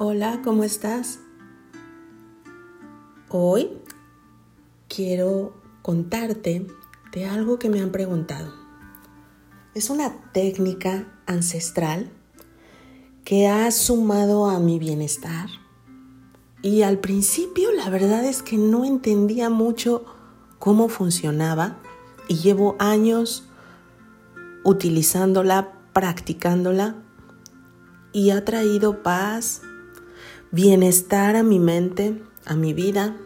Hola, ¿cómo estás? Hoy quiero contarte de algo que me han preguntado. Es una técnica ancestral que ha sumado a mi bienestar. Y al principio la verdad es que no entendía mucho cómo funcionaba y llevo años utilizándola, practicándola y ha traído paz, bienestar a mi mente, a mi vida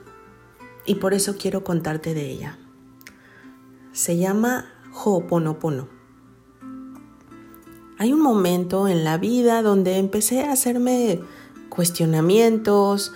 y por eso quiero contarte de ella. Se llama Ho'oponopono. Hay un momento en la vida donde empecé a hacerme cuestionamientos,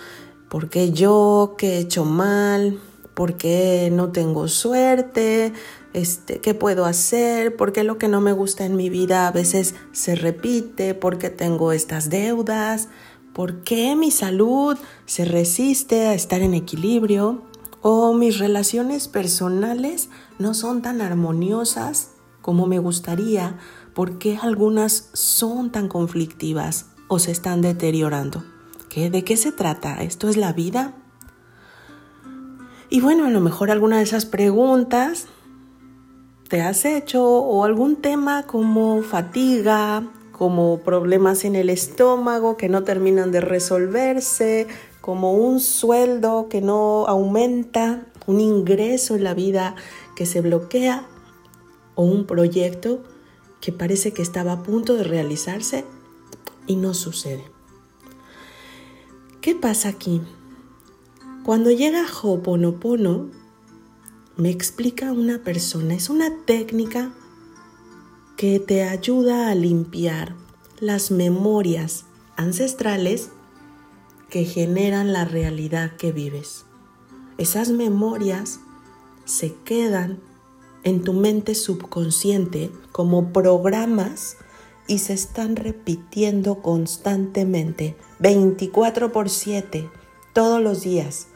¿por qué yo? ¿Qué he hecho mal? ¿Por qué no tengo suerte? Este, ¿Qué puedo hacer? ¿Por qué lo que no me gusta en mi vida a veces se repite? ¿Por qué tengo estas deudas? ¿Por qué mi salud se resiste a estar en equilibrio? ¿O mis relaciones personales no son tan armoniosas como me gustaría? ¿Por qué algunas son tan conflictivas o se están deteriorando? ¿Qué, ¿De qué se trata? ¿Esto es la vida? Y bueno, a lo mejor alguna de esas preguntas te has hecho o algún tema como fatiga, como problemas en el estómago que no terminan de resolverse, como un sueldo que no aumenta, un ingreso en la vida que se bloquea o un proyecto que parece que estaba a punto de realizarse y no sucede. ¿Qué pasa aquí? Cuando llega Ho'oponopono, me explica una persona, es una técnica que te ayuda a limpiar las memorias ancestrales que generan la realidad que vives. Esas memorias se quedan en tu mente subconsciente como programas y se están repitiendo constantemente, 24 por 7, todos los días.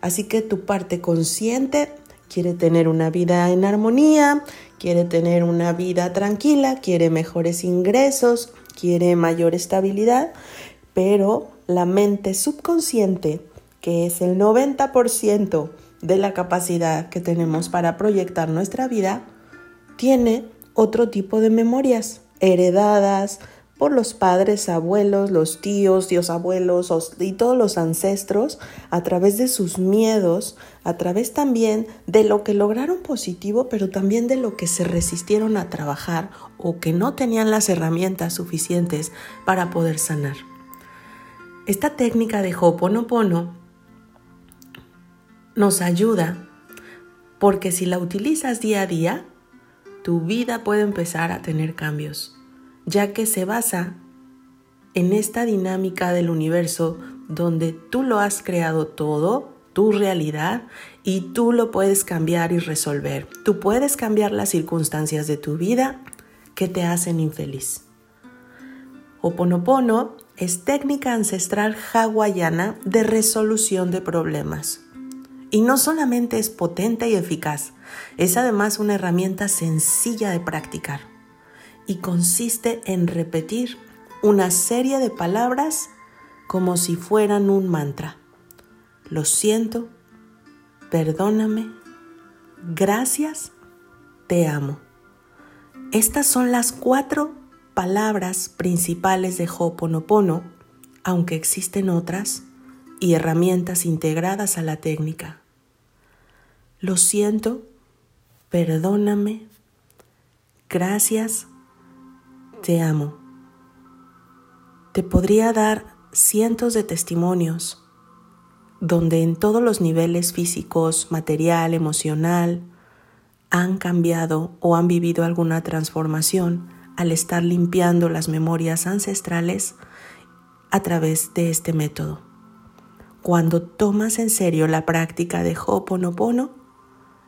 Así que tu parte consciente quiere tener una vida en armonía, quiere tener una vida tranquila, quiere mejores ingresos, quiere mayor estabilidad, pero la mente subconsciente, que es el 90% de la capacidad que tenemos para proyectar nuestra vida, tiene otro tipo de memorias heredadas, por los padres, abuelos, los tíos, dios abuelos y todos los ancestros a través de sus miedos, a través también de lo que lograron positivo, pero también de lo que se resistieron a trabajar o que no tenían las herramientas suficientes para poder sanar. Esta técnica de Ho'oponopono nos ayuda porque si la utilizas día a día, tu vida puede empezar a tener cambios ya que se basa en esta dinámica del universo donde tú lo has creado todo, tu realidad, y tú lo puedes cambiar y resolver. Tú puedes cambiar las circunstancias de tu vida que te hacen infeliz. Oponopono es técnica ancestral hawaiana de resolución de problemas. Y no solamente es potente y eficaz, es además una herramienta sencilla de practicar y consiste en repetir una serie de palabras como si fueran un mantra. Lo siento, perdóname, gracias, te amo. Estas son las cuatro palabras principales de Ho'oponopono, aunque existen otras y herramientas integradas a la técnica. Lo siento, perdóname, gracias, te amo. Te podría dar cientos de testimonios donde en todos los niveles físicos, material, emocional, han cambiado o han vivido alguna transformación al estar limpiando las memorias ancestrales a través de este método. Cuando tomas en serio la práctica de Ho'oponopono,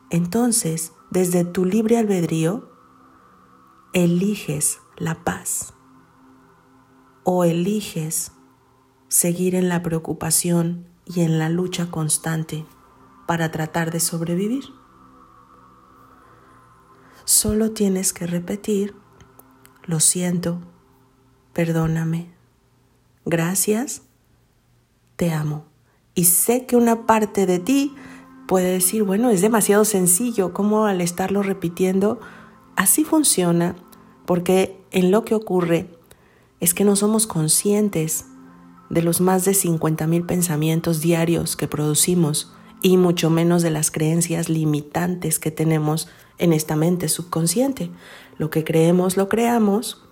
entonces, desde tu libre albedrío, eliges la paz o eliges seguir en la preocupación y en la lucha constante para tratar de sobrevivir. Solo tienes que repetir, lo siento, perdóname, gracias, te amo. Y sé que una parte de ti puede decir, bueno, es demasiado sencillo, como al estarlo repitiendo, así funciona, porque en lo que ocurre es que no somos conscientes de los más de 50.000 pensamientos diarios que producimos y mucho menos de las creencias limitantes que tenemos en esta mente subconsciente. Lo que creemos lo creamos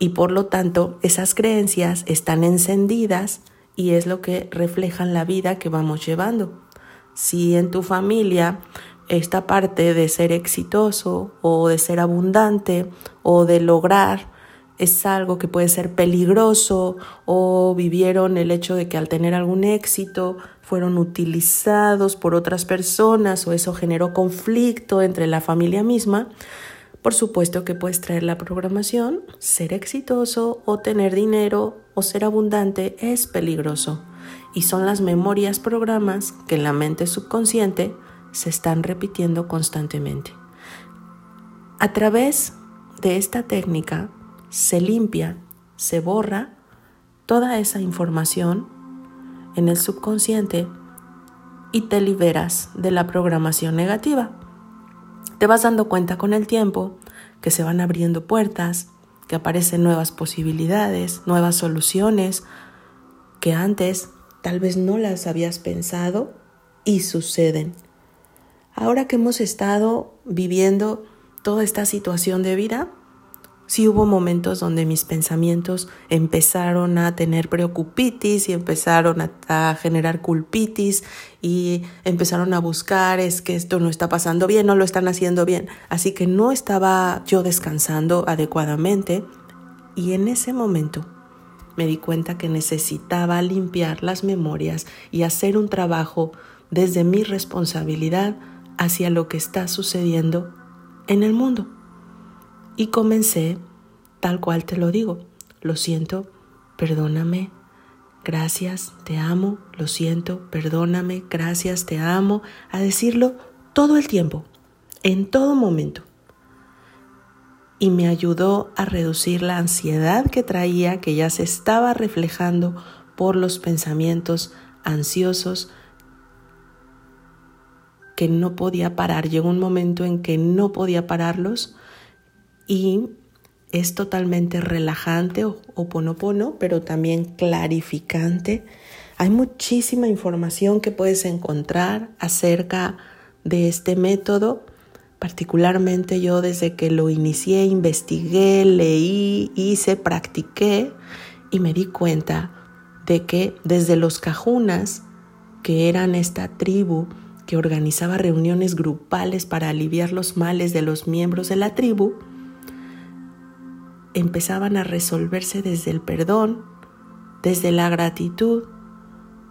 y por lo tanto esas creencias están encendidas y es lo que reflejan la vida que vamos llevando. Si en tu familia esta parte de ser exitoso o de ser abundante o de lograr es algo que puede ser peligroso o vivieron el hecho de que al tener algún éxito fueron utilizados por otras personas o eso generó conflicto entre la familia misma, por supuesto que puedes traer la programación, ser exitoso o tener dinero o ser abundante es peligroso. Y son las memorias programas que la mente subconsciente se están repitiendo constantemente. A través de esta técnica se limpia, se borra toda esa información en el subconsciente y te liberas de la programación negativa. Te vas dando cuenta con el tiempo que se van abriendo puertas, que aparecen nuevas posibilidades, nuevas soluciones, que antes tal vez no las habías pensado y suceden. Ahora que hemos estado viviendo toda esta situación de vida, sí hubo momentos donde mis pensamientos empezaron a tener preocupitis y empezaron a, generar culpitis y empezaron a buscar es que esto no está pasando bien, no lo están haciendo bien. Así que no estaba yo descansando adecuadamente y en ese momento me di cuenta que necesitaba limpiar las memorias y hacer un trabajo desde mi responsabilidad hacia lo que está sucediendo en el mundo. Y comencé tal cual te lo digo. Lo siento, perdóname, gracias, te amo, lo siento, perdóname, gracias, te amo, a decirlo todo el tiempo, en todo momento. Y me ayudó a reducir la ansiedad que traía, que ya se estaba reflejando por los pensamientos ansiosos que no podía parar. Llegó un momento en que no podía pararlos y es totalmente relajante o, ponopono, pero también clarificante. Hay muchísima información que puedes encontrar acerca de este método. Particularmente yo desde que lo inicié, investigué, leí, hice, practiqué y me di cuenta de que desde los cajunas, que eran esta tribu que organizaba reuniones grupales para aliviar los males de los miembros de la tribu, empezaban a resolverse desde el perdón, desde la gratitud,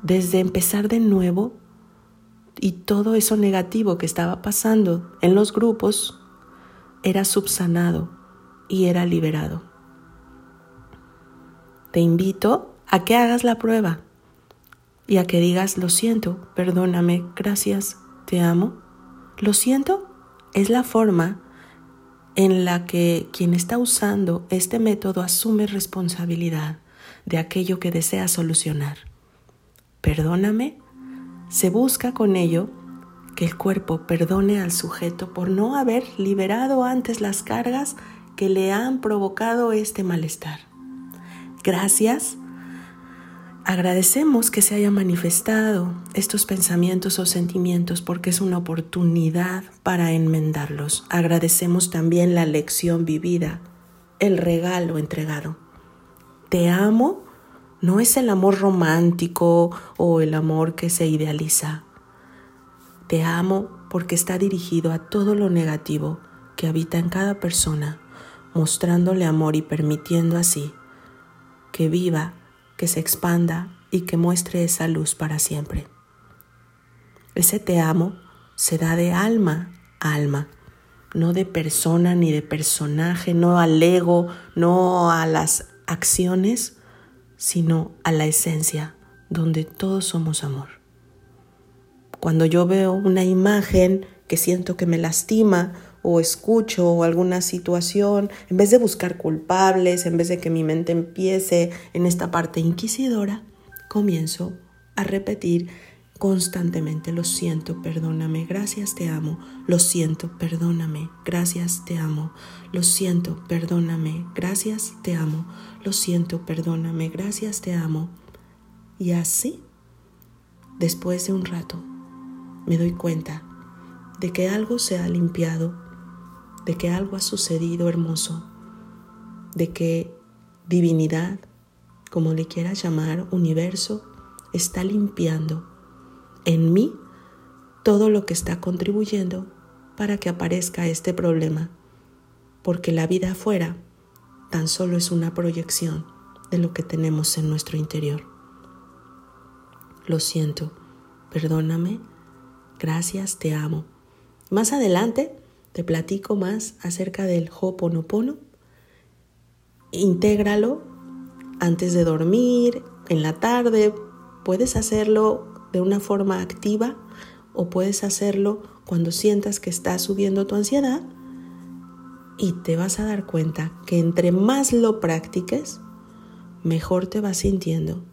desde empezar de nuevo y todo eso negativo que estaba pasando en los grupos era subsanado y era liberado. Te invito a que hagas la prueba y a que digas, lo siento, perdóname, gracias, te amo. Lo siento es la forma en la que quien está usando este método asume responsabilidad de aquello que desea solucionar. Perdóname, se busca con ello que el cuerpo perdone al sujeto por no haber liberado antes las cargas que le han provocado este malestar. Gracias Agradecemos que se haya manifestado estos pensamientos o sentimientos porque es una oportunidad para enmendarlos. Agradecemos también la lección vivida, el regalo entregado. Te amo no es el amor romántico o el amor que se idealiza. Te amo porque está dirigido a todo lo negativo que habita en cada persona, mostrándole amor y permitiendo así que viva que se expanda y que muestre esa luz para siempre. Ese te amo se da de alma a alma, no de persona ni de personaje, no al ego, no a las acciones, sino a la esencia, donde todos somos amor. Cuando yo veo una imagen que siento que me lastima o escucho alguna situación, en vez de buscar culpables, en vez de que mi mente empiece en esta parte inquisidora, comienzo a repetir constantemente, lo siento, perdóname, gracias, te amo, lo siento, perdóname, gracias, te amo, lo siento, perdóname, gracias, te amo, lo siento, perdóname, gracias, te amo. Y así, después de un rato, me doy cuenta de que algo se ha limpiado, de que algo ha sucedido hermoso, de que divinidad, como le quieras llamar, universo, está limpiando en mí todo lo que está contribuyendo para que aparezca este problema, porque la vida afuera tan solo es una proyección de lo que tenemos en nuestro interior. Lo siento, perdóname, gracias, te amo. Más adelante te platico más acerca del Ho'oponopono. Intégralo antes de dormir, en la tarde, puedes hacerlo de una forma activa o puedes hacerlo cuando sientas que está subiendo tu ansiedad y te vas a dar cuenta que entre más lo practiques, mejor te vas sintiendo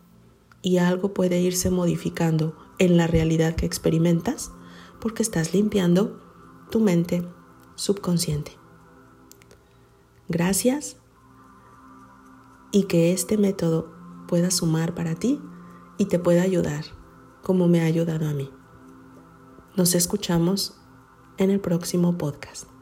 y algo puede irse modificando en la realidad que experimentas porque estás limpiando tu mente subconsciente. Gracias y que este método pueda sumar para ti y te pueda ayudar como me ha ayudado a mí. Nos escuchamos en el próximo podcast.